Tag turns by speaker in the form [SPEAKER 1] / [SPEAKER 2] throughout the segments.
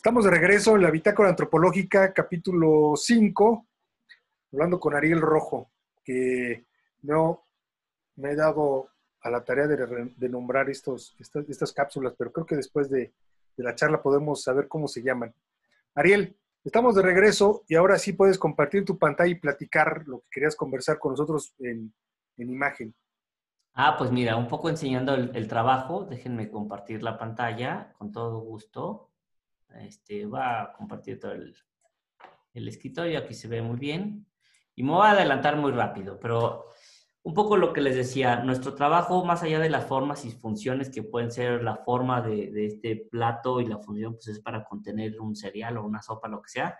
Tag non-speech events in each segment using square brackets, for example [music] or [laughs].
[SPEAKER 1] Estamos de regreso en la Bitácora Antropológica, capítulo 5, hablando con Ariel Rojo, que no me he dado a la tarea de, nombrar estos, estas, cápsulas, pero creo que después de, la charla podemos saber cómo se llaman. Ariel, estamos de regreso y ahora sí puedes compartir tu pantalla y platicar lo que querías conversar con nosotros en, imagen.
[SPEAKER 2] Ah, pues mira, un poco enseñando el trabajo, déjenme compartir la pantalla con todo gusto. Este, va a compartir todo el, escritorio, aquí se ve muy bien. Y me voy a adelantar muy rápido, pero un poco lo que les decía, nuestro trabajo, más allá de las formas y funciones que pueden ser la forma de, este plato y la función, pues es para contener un cereal o una sopa, lo que sea,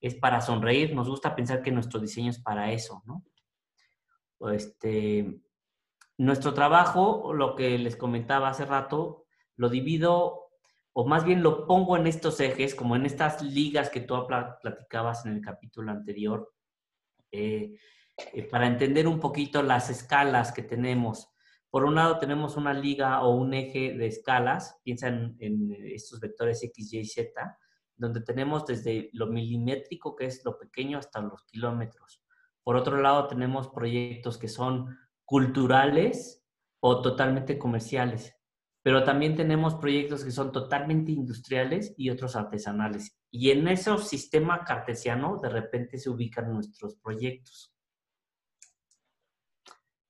[SPEAKER 2] es para sonreír. Nos gusta pensar que nuestro diseño es para eso, ¿no? Este, nuestro trabajo, lo que les comentaba hace rato, lo divido o más bien lo pongo en estos ejes, como en estas ligas que tú platicabas en el capítulo anterior, eh, eh, para entender un poquito las escalas que tenemos. Por un lado tenemos una liga o un eje de escalas, piensa en, estos vectores X, Y, Z, donde tenemos desde lo milimétrico, que es lo pequeño, hasta los kilómetros. Por otro lado tenemos proyectos que son culturales o totalmente comerciales pero también tenemos proyectos que son totalmente industriales y otros artesanales. Y en ese sistema cartesiano de repente se ubican nuestros proyectos.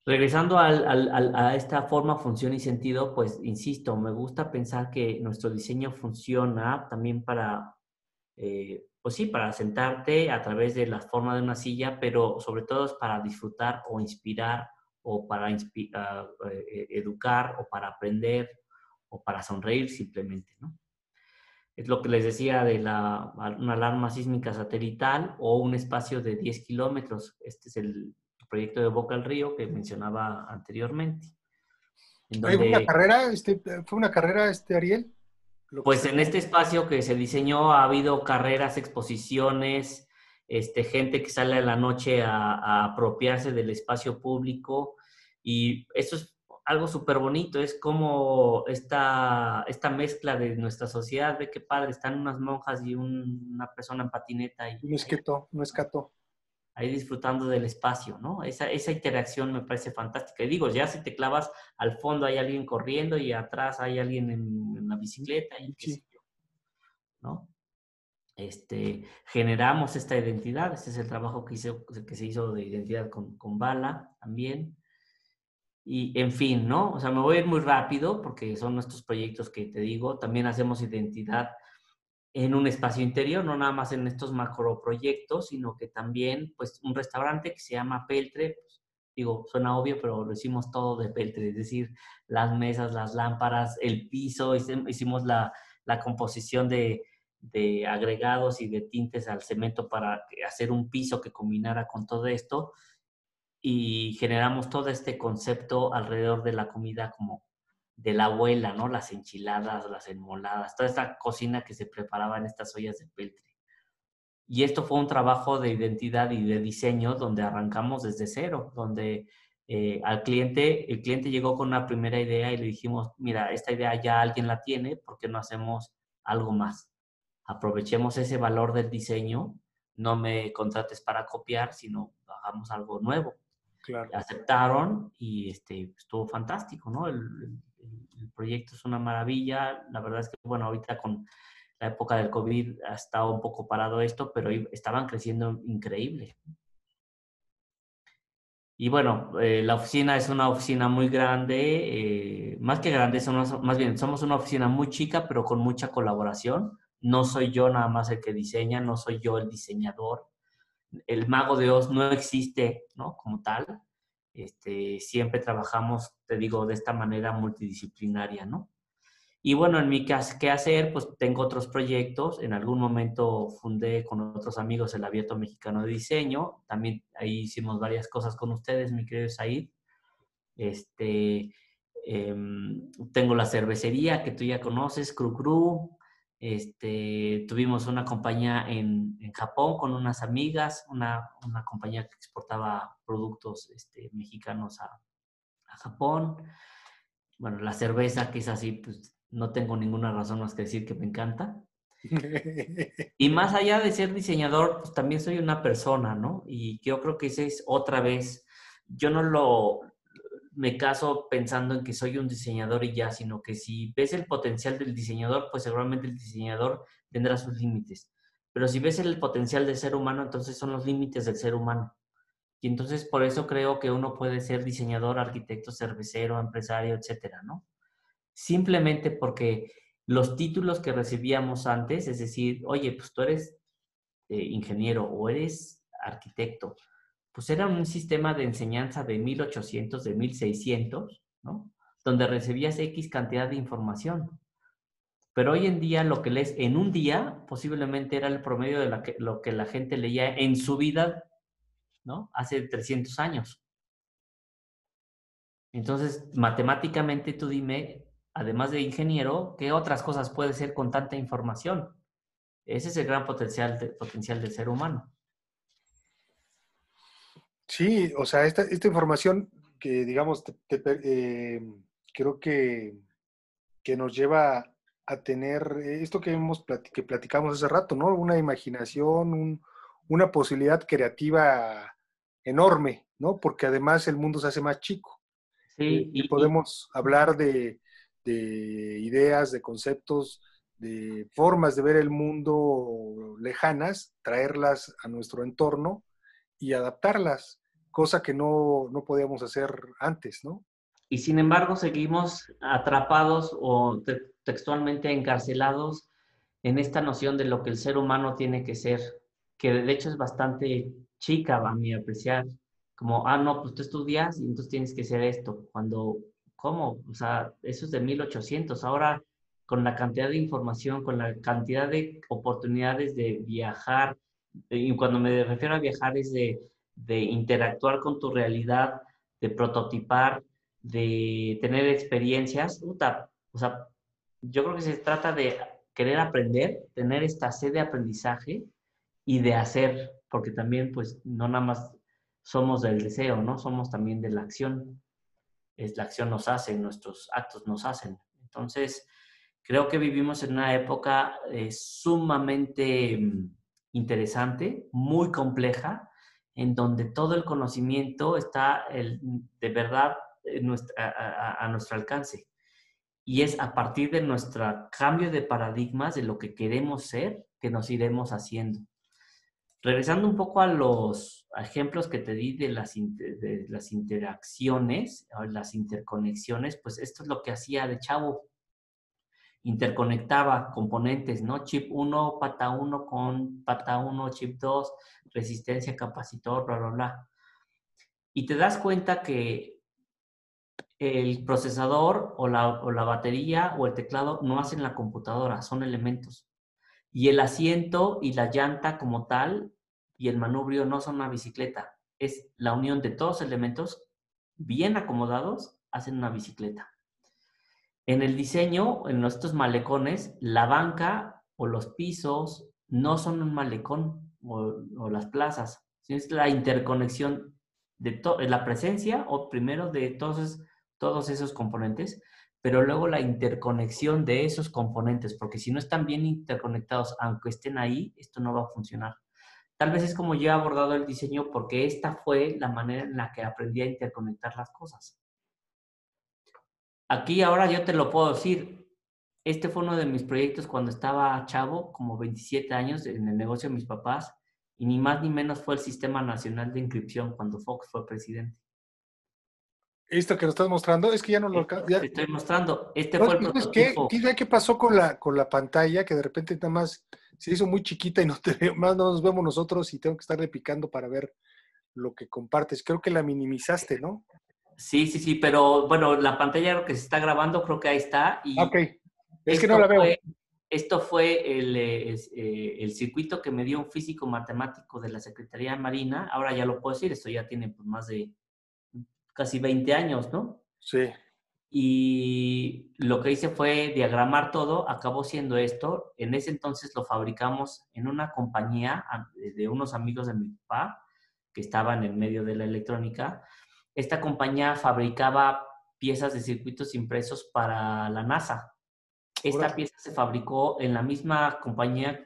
[SPEAKER 2] Regresando a esta forma, función y sentido, pues insisto, me gusta pensar que nuestro diseño funciona también para, eh, pues sí, para sentarte a través de la forma de una silla, pero sobre todo es para disfrutar o inspirar o para ah, eh, educar o para aprender o para sonreír simplemente, ¿no? Es lo que les decía de la, una alarma sísmica satelital o un espacio de 10 kilómetros. Este es el proyecto de Boca al Río que mencionaba anteriormente.
[SPEAKER 1] ¿Fue una carrera, este, fue una carrera, este Ariel?
[SPEAKER 2] Pues en este espacio que se diseñó ha habido carreras, exposiciones, este, gente que sale a la noche a, a apropiarse del espacio público y eso es algo súper bonito, es como esta, esta mezcla de nuestra sociedad, ve qué padre, están unas monjas y una persona en patineta. Y,
[SPEAKER 1] un esqueto, un escato.
[SPEAKER 2] Ahí disfrutando del espacio, ¿no? Esa, esa interacción me parece fantástica. Y digo, ya si te clavas al fondo hay alguien corriendo y atrás hay alguien en, la bicicleta y qué sé yo, ¿no? Este, generamos esta identidad, este es el trabajo que, hizo, que se hizo de identidad con, con Bala también y en fin, ¿no? O sea, me voy a ir muy rápido porque son nuestros proyectos que te digo. También hacemos identidad en un espacio interior, no nada más en estos macro proyectos, sino que también, pues, un restaurante que se llama Peltre, pues, digo, suena obvio, pero lo hicimos todo de Peltre, es decir, las mesas, las lámparas, el piso, hicimos la, la composición de, de agregados y de tintes al cemento para hacer un piso que combinara con todo esto y generamos todo este concepto alrededor de la comida como de la abuela, ¿no? Las enchiladas, las enmoladas, toda esta cocina que se preparaba en estas ollas de peltre. Y esto fue un trabajo de identidad y de diseño donde arrancamos desde cero, donde eh, al cliente, el cliente llegó con una primera idea y le dijimos, mira, esta idea ya alguien la tiene, ¿por qué no hacemos algo más? Aprovechemos ese valor del diseño, no me contrates para copiar, sino hagamos algo nuevo. Aceptaron y este, estuvo fantástico, ¿no? El, proyecto es una maravilla. La verdad es que, bueno, ahorita con la época del COVID ha estado un poco parado esto, pero estaban creciendo increíble. Y bueno, eh, la oficina es una oficina muy grande, eh, más que grande, somos, más bien somos una oficina muy chica, pero con mucha colaboración. No soy yo nada más el que diseña, no soy yo el diseñador el mago de Oz no existe, ¿no? Como tal. Este, siempre trabajamos, te digo, de esta manera multidisciplinaria, ¿no? Y bueno, en mi caso, ¿qué hacer? Pues tengo otros proyectos. En algún momento fundé con otros amigos el Abierto Mexicano de Diseño. También ahí hicimos varias cosas con ustedes, mi querido Said. Este, em, tengo la cervecería que tú ya conoces, Cru Cru. Este, tuvimos una compañía en, Japón con unas amigas, una, compañía que exportaba productos este, mexicanos a, Japón. Bueno, la cerveza, que es así, pues no tengo ninguna razón más que decir que me encanta. [laughs] y más allá de ser diseñador, pues también soy una persona, ¿no? Y yo creo que ese es otra vez, yo no lo me caso pensando en que soy un diseñador y ya, sino que si ves el potencial del diseñador, pues seguramente el diseñador tendrá sus límites. Pero si ves el potencial del ser humano, entonces son los límites del ser humano. Y entonces por eso creo que uno puede ser diseñador, arquitecto, cervecero, empresario, etcétera, ¿no? Simplemente porque los títulos que recibíamos antes, es decir, oye, pues tú eres eh, ingeniero o eres arquitecto, pues era un sistema de enseñanza de 1800, de 1600, ¿no? Donde recibías X cantidad de información. Pero hoy en día lo que lees en un día posiblemente era el promedio de lo que la gente leía en su vida, ¿no? Hace 300 años. Entonces, matemáticamente tú dime, además de ingeniero, ¿qué otras cosas puede ser con tanta información? Ese es el gran potencial, potencial del ser humano.
[SPEAKER 1] Sí, o sea, esta, información que, digamos, eh, creo que, que nos lleva a tener esto que, hemos que platicamos hace rato, ¿no? Una imaginación, una posibilidad creativa enorme, ¿no? Porque además el mundo se hace más chico. Sí, y, podemos hablar de, de, ideas, de conceptos, de formas de ver el mundo lejanas, traerlas a nuestro entorno y adaptarlas, cosa que no, no podíamos hacer antes, ¿no?
[SPEAKER 2] Y sin embargo seguimos atrapados o textualmente encarcelados en esta noción de lo que el ser humano tiene que ser, que de hecho es bastante chica a mi apreciar, como, ah, no, pues tú estudias y entonces tienes que ser esto, cuando, ¿cómo? O sea, eso es de 1800, ahora con la cantidad de información, con la cantidad de oportunidades de viajar, y cuando me refiero a viajar es de de interactuar con tu realidad, de prototipar, de tener experiencias. o sea, yo creo que se trata de querer aprender, tener esta sed de aprendizaje y de hacer, porque también pues no nada más somos del deseo, ¿no? Somos también de la acción. Es la acción nos hace, nuestros actos nos hacen. Entonces, creo que vivimos en una época eh, sumamente mm, interesante, muy compleja, en donde todo el conocimiento está de verdad a, nuestro alcance. Y es a partir de nuestro cambio de paradigmas, de lo que queremos ser, que nos iremos haciendo. Regresando un poco a los ejemplos que te di de las, de las interacciones, las interconexiones, pues esto es lo que hacía de chavo interconectaba componentes, ¿no? Chip 1, pata 1 con pata 1, chip 2, resistencia, capacitor, bla, bla, bla. Y te das cuenta que el procesador o la, o la batería o el teclado no hacen la computadora, son elementos. Y el asiento y la llanta como tal y el manubrio no son una bicicleta, es la unión de todos los elementos bien acomodados hacen una bicicleta. En el diseño, en nuestros malecones, la banca o los pisos no son un malecón o, las plazas, sino es la interconexión de la presencia o primero de todos, todos esos componentes, pero luego la interconexión de esos componentes, porque si no están bien interconectados, aunque estén ahí, esto no va a funcionar. Tal vez es como yo he abordado el diseño porque esta fue la manera en la que aprendí a interconectar las cosas. Aquí ahora yo te lo puedo decir. Este fue uno de mis proyectos cuando estaba chavo, como 27 años, en el negocio de mis papás, y ni más ni menos fue el Sistema Nacional de Inscripción cuando Fox fue presidente.
[SPEAKER 1] Esto que nos estás mostrando es que ya no lo...
[SPEAKER 2] Ya... Te estoy mostrando. Este fue el
[SPEAKER 1] prototipo. ¿Qué, ¿Qué pasó con la, con la pantalla? Que de repente nada más se hizo muy chiquita y no te, más no nos vemos nosotros y tengo que estarle picando para ver lo que compartes. Creo que la minimizaste, ¿no?
[SPEAKER 2] Sí, sí, sí, pero bueno, la pantalla que se está grabando, creo que ahí está. Y
[SPEAKER 1] ok, es que no la veo.
[SPEAKER 2] esto fue el, eh, eh, el, circuito que me dio un físico matemático de la Secretaría Marina. Ahora ya lo puedo decir, esto ya tiene pues, más de casi 20 años, ¿no?
[SPEAKER 1] Sí.
[SPEAKER 2] Y lo que hice fue diagramar todo, acabó siendo esto. En ese entonces lo fabricamos en una compañía de unos amigos de mi papá que estaban en medio de la electrónica esta compañía fabricaba piezas de circuitos impresos para la NASA. Esta pieza se fabricó en la misma compañía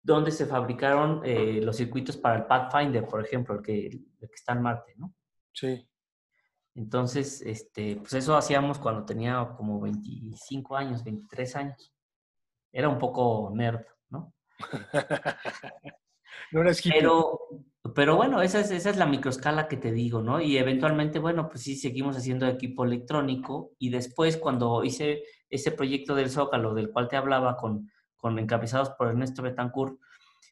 [SPEAKER 2] donde se fabricaron eh, los circuitos para el Pathfinder, por ejemplo, el que, el que está en Marte, ¿no?
[SPEAKER 1] Sí.
[SPEAKER 2] Entonces, este, pues eso hacíamos cuando tenía como 25 años, 23 años. Era un poco nerd, ¿no? [laughs]
[SPEAKER 1] no eres
[SPEAKER 2] Pero, pero bueno, esa es, esa es la microescala que te digo, ¿no? Y eventualmente, bueno, pues sí, seguimos haciendo equipo electrónico. Y después, cuando hice ese proyecto del Zócalo, del cual te hablaba, con, con encabezados por Ernesto Betancourt,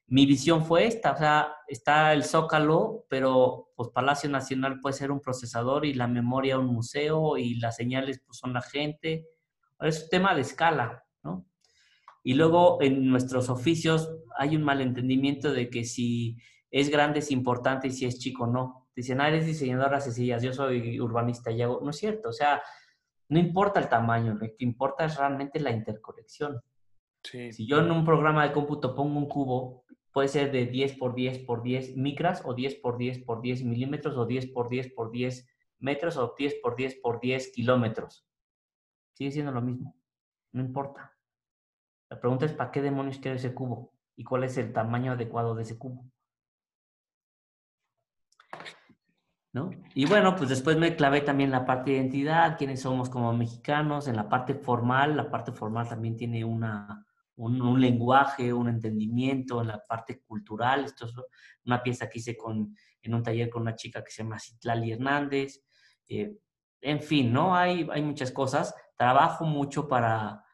[SPEAKER 2] mi visión fue esta, o sea, está el Zócalo, pero pues Palacio Nacional puede ser un procesador y la memoria un museo y las señales pues son la gente. Es un tema de escala, ¿no? Y luego en nuestros oficios hay un malentendimiento de que si es grande es importante y si es chico no. Dicen, ah, eres diseñadora sencillas, yo soy urbanista y hago... No es cierto, o sea, no importa el tamaño, lo que importa es realmente la interconexión. Si yo en un programa de cómputo pongo un cubo, puede ser de 10 por 10 por 10 micras o 10 por 10 por 10 milímetros o 10 por 10 por 10 metros o 10 por 10 por 10 kilómetros. Sigue siendo lo mismo. No importa. La pregunta es, ¿para qué demonios quiero ese cubo? ¿Y cuál es el tamaño adecuado de ese cubo? ¿No? Y bueno, pues después me clavé también la parte de identidad, quiénes somos como mexicanos, en la parte formal, la parte formal también tiene una, un, lenguaje, un entendimiento en la parte cultural. Esto es una pieza que hice con, en un taller con una chica que se llama Citlali Hernández. Eh, en fin, ¿no? Hay, hay muchas cosas. Trabajo mucho para,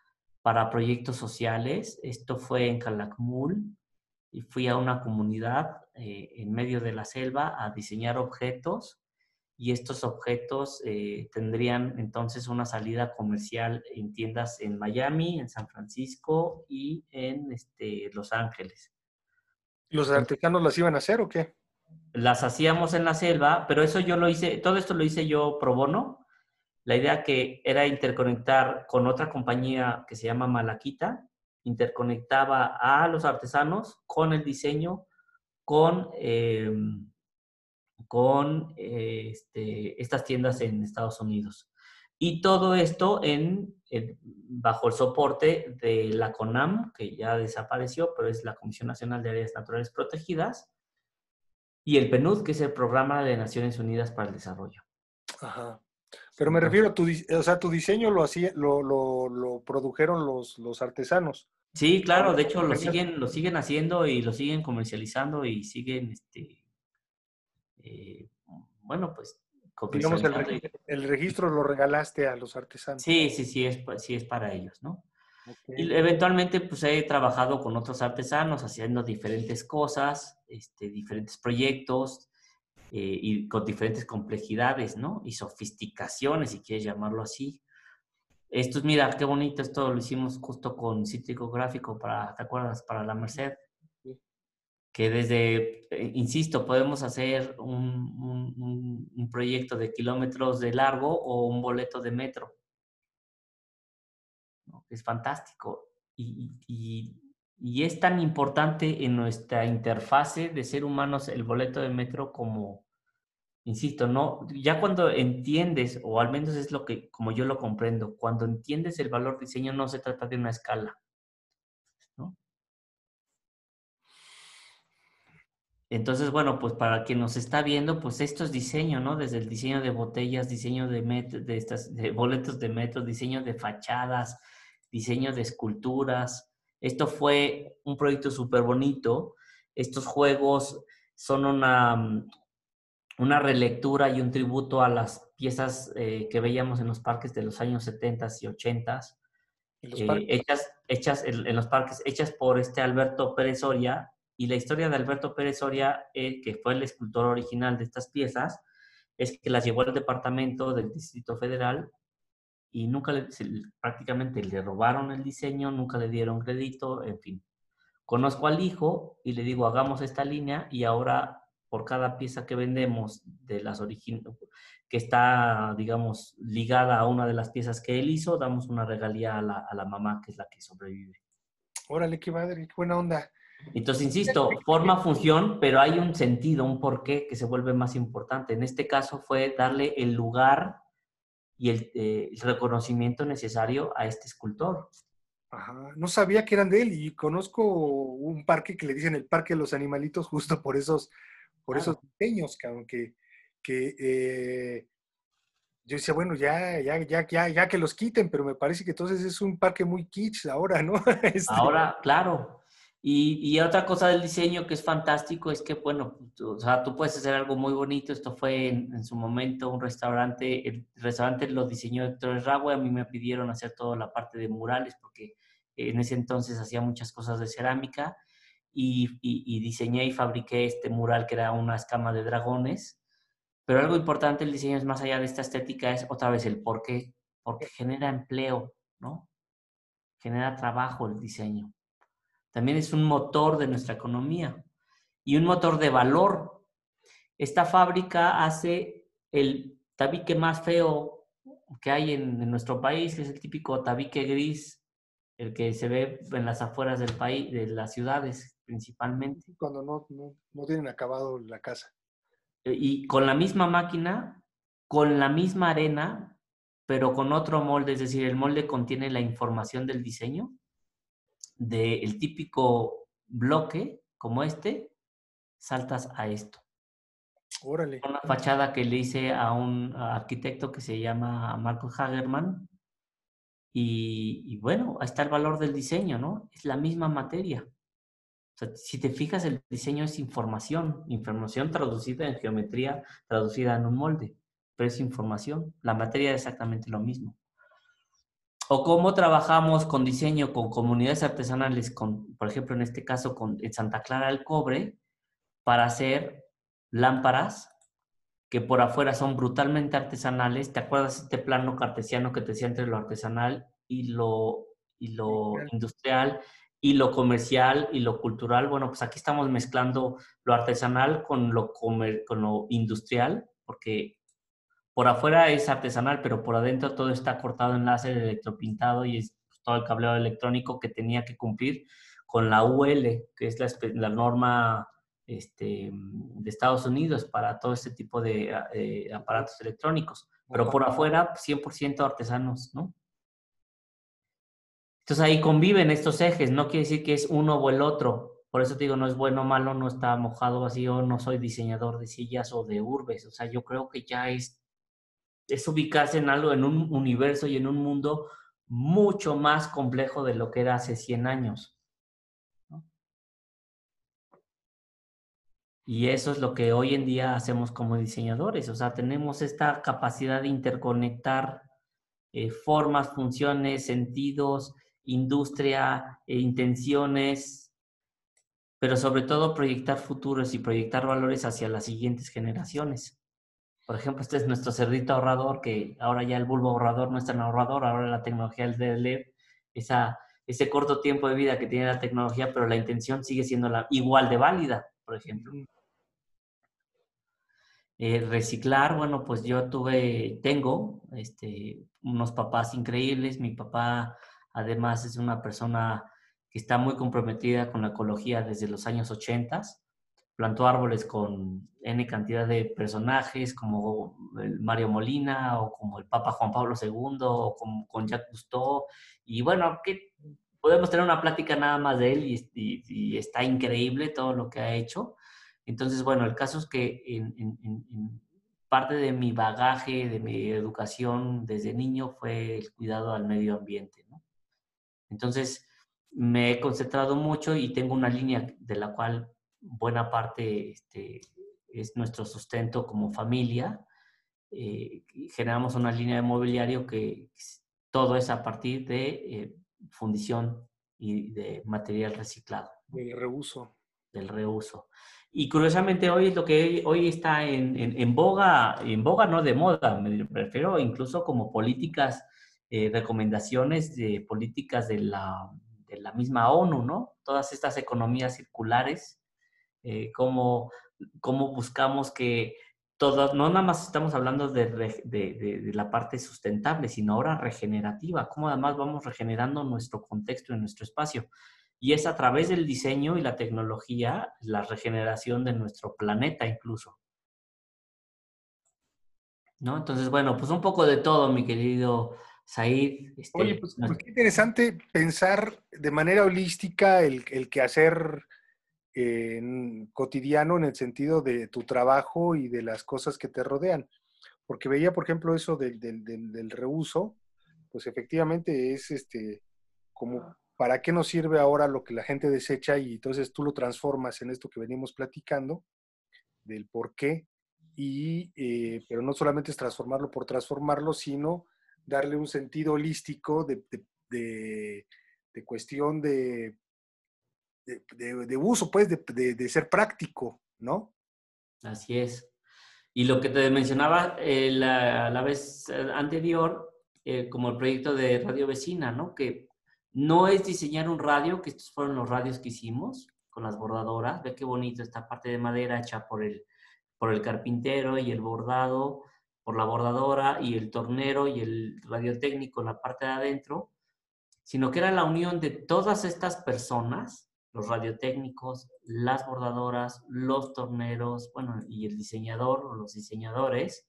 [SPEAKER 2] para proyectos sociales. Esto fue en Calakmul y fui a una comunidad eh, en medio de la selva a diseñar objetos y estos objetos eh, tendrían entonces una salida comercial en tiendas en Miami, en San Francisco y en este, Los Ángeles.
[SPEAKER 1] ¿Los artesanos las iban a hacer o qué?
[SPEAKER 2] Las hacíamos en la selva, pero eso yo lo hice, todo esto lo hice yo pro bono. La idea que era interconectar con otra compañía que se llama Malaquita, interconectaba a los artesanos con el diseño, con... Em, con eh, este, estas tiendas en Estados Unidos. Y todo esto en, bajo el soporte de la CONAM, que ya desapareció, pero es la Comisión Nacional de Áreas Naturales Protegidas, y el PNUD, que es el Programa de Naciones Unidas para el Desarrollo.
[SPEAKER 1] Ajá. Pero me refiero a tu, o sea, tu diseño lo, hacía, lo, lo, produjeron los, los artesanos.
[SPEAKER 2] Sí, claro, de hecho lo siguen, lo siguen haciendo y lo siguen comercializando y siguen este, eh, bueno, pues...
[SPEAKER 1] Digamos, el, registro lo regalaste a los artesanos.
[SPEAKER 2] Sí, sí, sí, es, sí es para ellos, ¿no? Y eventualmente, pues he trabajado con otros artesanos haciendo diferentes cosas, este, diferentes proyectos eh, y con diferentes complejidades, ¿no? Y sofisticaciones, si quieres llamarlo así. Esto, mira, qué bonito, esto lo hicimos justo con Cítrico Gráfico para, ¿te acuerdas? Para la Merced que desde, eh, insisto, podemos hacer un, un, proyecto de kilómetros de largo o un boleto de metro. Es fantástico. Y, y, y, es tan importante en nuestra interfase de ser humanos el boleto de metro como, insisto, no, ya cuando entiendes, o al menos es lo que, como yo lo comprendo, cuando entiendes el valor diseño no se trata de una escala Entonces, bueno, pues para quien nos está viendo, pues esto es diseño, ¿no? Desde el diseño de botellas, diseño de, de, estas, de boletos de metro, diseño de fachadas, diseño de esculturas. Esto fue un proyecto súper bonito. Estos juegos son una, mm, una relectura y un tributo a las piezas eh, que veíamos en los parques de los años 70 y 80, eh, hechas, hechas en, los parques, hechas por este Alberto Pérez Soria, y la historia de Alberto Pérez Soria, eh, que fue el escultor original de estas piezas, es que las llevó al departamento del Distrito Federal y nunca le, prácticamente le robaron el diseño, nunca le dieron crédito, en fin. Conozco al hijo y le digo, hagamos esta línea y ahora por cada pieza que vendemos de las que está, digamos, ligada a una de las piezas que él hizo, damos una regalía a la, a la mamá, que es la que sobrevive.
[SPEAKER 1] Órale, qué madre, qué buena onda.
[SPEAKER 2] Entonces, insisto, forma, función, pero hay un sentido, un porqué que se vuelve más importante. En este caso fue darle el lugar y el, eh, reconocimiento necesario a este escultor.
[SPEAKER 1] Ajá, no sabía que eran de él y conozco un parque que le dicen el Parque de los Animalitos justo por esos, por esos diseños, que, que eh, yo decía, bueno, ya, ya, ya, ya, ya que los quiten, pero me parece que entonces es un parque muy kitsch ahora, ¿no? [laughs]
[SPEAKER 2] Este ahora, claro. Y, y, otra cosa del diseño que es fantástico es que, bueno, tú, o sea, tú puedes hacer algo muy bonito. Esto fue en, su momento un restaurante, el restaurante lo diseñó Héctor Ragüe, a mí me pidieron hacer toda la parte de murales porque en ese entonces hacía muchas cosas de cerámica y, y, y diseñé y fabriqué este mural que era una escama de dragones. Pero algo importante el diseño es más allá de esta estética, es otra vez el por qué, porque genera empleo, ¿no? Genera trabajo el diseño. También es un motor de nuestra economía y un motor de valor. Esta fábrica hace el tabique más feo que hay en, nuestro país, que es el típico tabique gris, el que se ve en las afueras del país, de las ciudades principalmente.
[SPEAKER 1] Cuando no, no tienen acabado la casa.
[SPEAKER 2] Eh, y con la misma máquina, con la misma arena, pero con otro molde, es decir, el molde contiene la información del diseño del típico bloque como este, saltas a esto.
[SPEAKER 1] Órale.
[SPEAKER 2] Una fachada que le hice a un arquitecto que se llama Marco Hagerman. Y, y, bueno, ahí está el valor del diseño, ¿no? Es la misma materia. O sea, si te fijas, el diseño es información, información traducida en geometría, traducida en un molde, pero es información. La materia es exactamente lo mismo o cómo trabajamos con diseño con comunidades artesanales, con, por ejemplo, en este caso con en Santa Clara del Cobre, para hacer lámparas que por afuera son brutalmente artesanales. ¿Te acuerdas este plano cartesiano que te decía entre lo artesanal y lo, y lo industrial y lo comercial y lo cultural? Bueno, pues aquí estamos mezclando lo artesanal con lo, comer, con lo industrial, porque por afuera es artesanal, pero por adentro todo está cortado en láser electropintado y es todo el cableado electrónico que tenía que cumplir con la UL, que es la, norma este, de Estados Unidos para todo este tipo de eh, aparatos electrónicos. Pero por afuera, 100% artesanos, ¿no? Entonces ahí conviven estos ejes, no quiere decir que es uno o el otro. Por eso te digo, no es bueno o malo, no está mojado vacío, no soy diseñador de sillas o de urbes. O sea, yo creo que ya es es ubicarse en algo, en un universo y en un mundo mucho más complejo de lo que era hace 100 años. Y eso es lo que hoy en día hacemos como diseñadores. O sea, tenemos esta capacidad de interconectar eh, formas, funciones, sentidos, industria, e intenciones, pero sobre todo proyectar futuros y proyectar valores hacia las siguientes generaciones. Por ejemplo, este es nuestro cerdito ahorrador, que ahora ya el bulbo ahorrador no es tan ahorrador, ahora la tecnología es de LED, esa, ese corto tiempo de vida que tiene la tecnología, pero la intención sigue siendo la, igual de válida, por ejemplo. Eh, reciclar, bueno, pues yo tuve, tengo este, unos papás increíbles. Mi papá, además, es una persona que está muy comprometida con la ecología desde los años 80 plantó árboles con N cantidad de personajes, como el Mario Molina, o como el Papa Juan Pablo II, o con Jacques Cousteau. Y bueno, que podemos tener una plática nada más de él y, está increíble todo lo que ha hecho. Entonces, bueno, el caso es que parte de mi bagaje, de mi educación desde niño fue el cuidado al medio ambiente. ¿no? Entonces, me he concentrado mucho y tengo una línea de la cual buena parte este, es nuestro sustento como familia. Eh, generamos una línea de mobiliario que todo es a partir de eh, fundición y de material reciclado.
[SPEAKER 1] Del reuso.
[SPEAKER 2] Del reuso. Y curiosamente hoy es lo que hoy está en, en, boga, en boga no de moda, me refiero incluso como políticas, eh, recomendaciones de políticas de la, de la misma ONU, ¿no? Todas estas economías circulares eh, cómo, buscamos que todas, no nada más estamos hablando de, la parte sustentable, sino ahora regenerativa, cómo además vamos regenerando nuestro contexto y nuestro espacio. Y es a través del diseño y la tecnología la regeneración de nuestro planeta incluso. ¿No? Entonces, bueno, pues un poco de todo, mi querido Said.
[SPEAKER 1] Este, Oye, pues, pues, qué interesante pensar de manera holística el, el quehacer eh, cotidiano en el sentido de tu trabajo y de las cosas que te rodean. Porque veía, por ejemplo, eso del, del, del, reuso, pues efectivamente es este como para qué nos sirve ahora lo que la gente desecha y entonces tú lo transformas en esto que venimos platicando, del por qué, y, eh, pero no solamente es transformarlo por transformarlo, sino darle un sentido holístico de, de, de cuestión de, uso, pues, de, ser práctico, ¿no?
[SPEAKER 2] Así es. Y lo que te mencionaba eh, la, vez eh, anterior, eh, como el proyecto de Radio Vecina, ¿no? Que no es diseñar un radio, que estos fueron los radios que hicimos con las bordadoras. Ve qué bonito esta parte de madera hecha por el, por el carpintero y el bordado por la bordadora y el tornero y el radiotécnico en la parte de adentro, sino que era la unión de todas estas personas los radiotécnicos, las bordadoras, los torneros, bueno, y el diseñador o los diseñadores,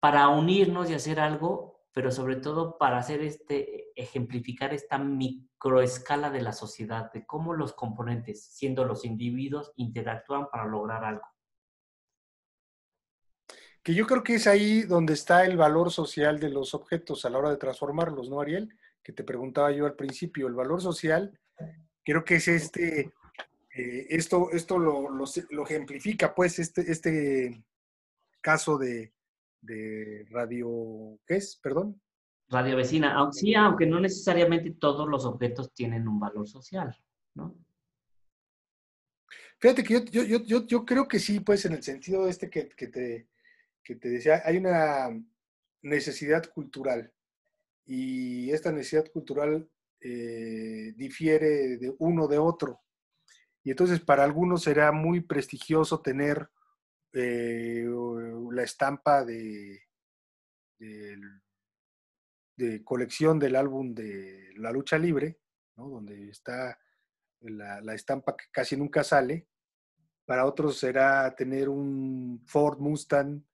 [SPEAKER 2] para unirnos y hacer algo, pero sobre todo para hacer este, ejemplificar esta microescala de la sociedad, de cómo los componentes, siendo los individuos, interactúan para lograr algo.
[SPEAKER 1] Que yo creo que es ahí donde está el valor social de los objetos a la hora de transformarlos, ¿no, Ariel? Que te preguntaba yo al principio, el valor social Creo que es este, eh, esto, esto lo, lo, ejemplifica, pues, este, este caso de, de radio, ¿qué es? Perdón.
[SPEAKER 2] Radio vecina, sí, aunque no necesariamente todos los objetos tienen un valor social, ¿no?
[SPEAKER 1] Fíjate que yo, yo, yo, yo creo que sí, pues en el sentido este que, que, te, que te decía, hay una necesidad cultural y esta necesidad cultural eh, difiere de uno de otro. Y entonces para algunos será muy prestigioso tener eh, la estampa de, de, colección del álbum de La Lucha Libre, donde está la, la, estampa que casi nunca sale. Para otros será tener un Ford Mustang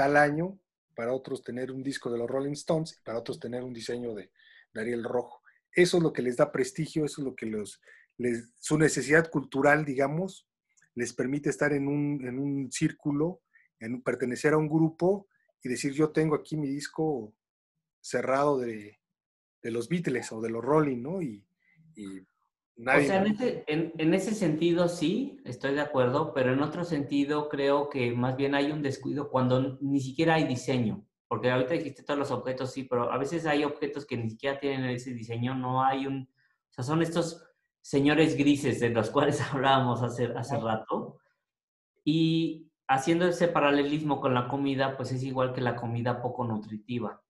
[SPEAKER 1] tal año, para otros tener un disco de los Rolling Stones, y para otros tener un diseño de Dariel Rojo. Eso es lo que les da prestigio, eso es lo que los, su necesidad cultural, digamos, les permite estar en un, en un círculo, en pertenecer a un grupo y decir, yo tengo aquí mi disco cerrado de, de los Beatles o de los Rolling, ¿no?
[SPEAKER 2] Nadie... O sea, en ese, en, en ese, sentido sí, estoy de acuerdo, pero en otro sentido creo que más bien hay un descuido cuando ni siquiera hay diseño. Porque ahorita dijiste todos los objetos, sí, pero a veces hay objetos que ni siquiera tienen ese diseño, no hay un... O sea, son estos señores grises de los [laughs] cuales hablábamos hace, hace rato. Y haciendo ese paralelismo con la comida, pues es igual que la comida poco nutritiva.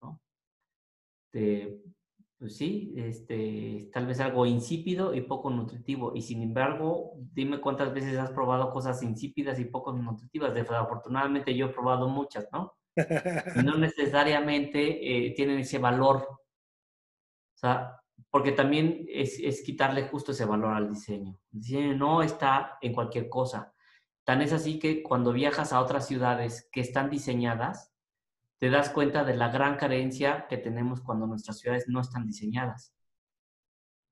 [SPEAKER 2] ¿no? Pues sí, este, tal vez algo insípido y poco nutritivo. Y sin embargo, dime cuántas veces has probado cosas insípidas y poco nutritivas. Afortunadamente yo he probado muchas, ¿no? no necesariamente eh, tienen ese valor. O sea, porque también es, es, quitarle justo ese valor al diseño. El diseño no está en cualquier cosa. Tan es así que cuando viajas a otras ciudades que están diseñadas, te das cuenta de la gran carencia que tenemos cuando nuestras ciudades no están diseñadas.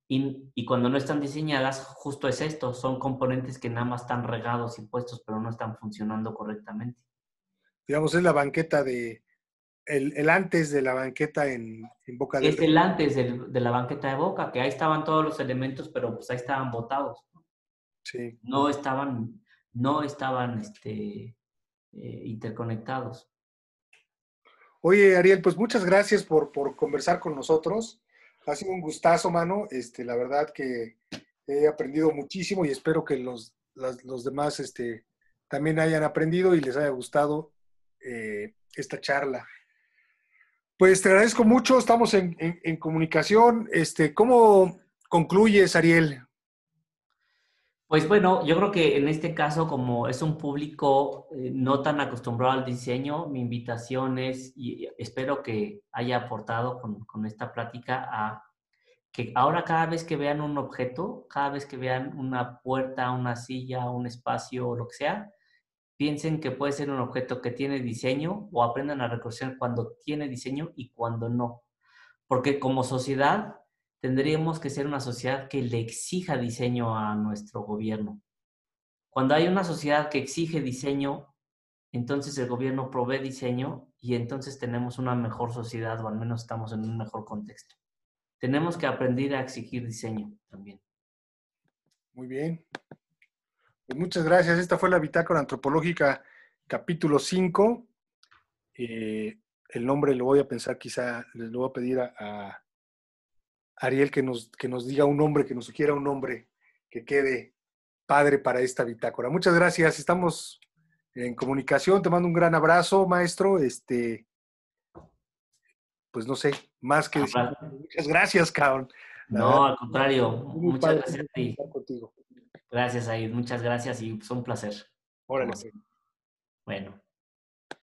[SPEAKER 2] Y, y, cuando no están diseñadas, justo es esto, son componentes que nada más están regados y puestos, pero no están funcionando correctamente
[SPEAKER 1] digamos, es la banqueta de, el, antes de la banqueta en, Boca
[SPEAKER 2] del Es el antes de la banqueta de Boca, que ahí estaban todos los elementos, pero pues ahí estaban botados. Sí. No estaban, no estaban este, eh, interconectados.
[SPEAKER 1] Oye, Ariel, pues muchas gracias por, por, conversar con nosotros. Ha sido un gustazo, mano. Este, la verdad que he aprendido muchísimo y espero que los, los demás este, también hayan aprendido y les haya gustado eh, esta charla. Pues te agradezco mucho, estamos en, comunicación. Este, ¿Cómo concluyes, Ariel?
[SPEAKER 2] Pues bueno, yo creo que en este caso, como es un público eh, no tan acostumbrado al diseño, mi invitación es, y espero que haya aportado con, esta plática, a que ahora cada vez que vean un objeto, cada vez que vean una puerta, una silla, un espacio lo que sea, piensen que puede ser un objeto que tiene diseño o aprendan a reconocer cuando tiene diseño y cuando no. Porque como sociedad tendríamos que ser una sociedad que le exija diseño a nuestro gobierno. Cuando hay una sociedad que exige diseño, entonces el gobierno provee diseño y entonces tenemos una mejor sociedad o al menos estamos en un mejor contexto. Tenemos que aprender a exigir diseño también.
[SPEAKER 1] Muy bien. Pues muchas gracias. Esta fue la Bitácora Antropológica, capítulo 5. Eh, el nombre lo voy a pensar, quizá les lo voy a pedir a, Ariel que nos, que nos diga un nombre, que nos sugiera un nombre que quede padre para esta bitácora. Muchas gracias. Estamos en comunicación. Te mando un gran abrazo, maestro. Este, pues no sé, más que decir. Muchas gracias, cabrón.
[SPEAKER 2] no, al contrario. Muchas gracias a ti. Gracias, Aid. Muchas gracias y fue un placer.
[SPEAKER 1] Órale.
[SPEAKER 2] Bueno.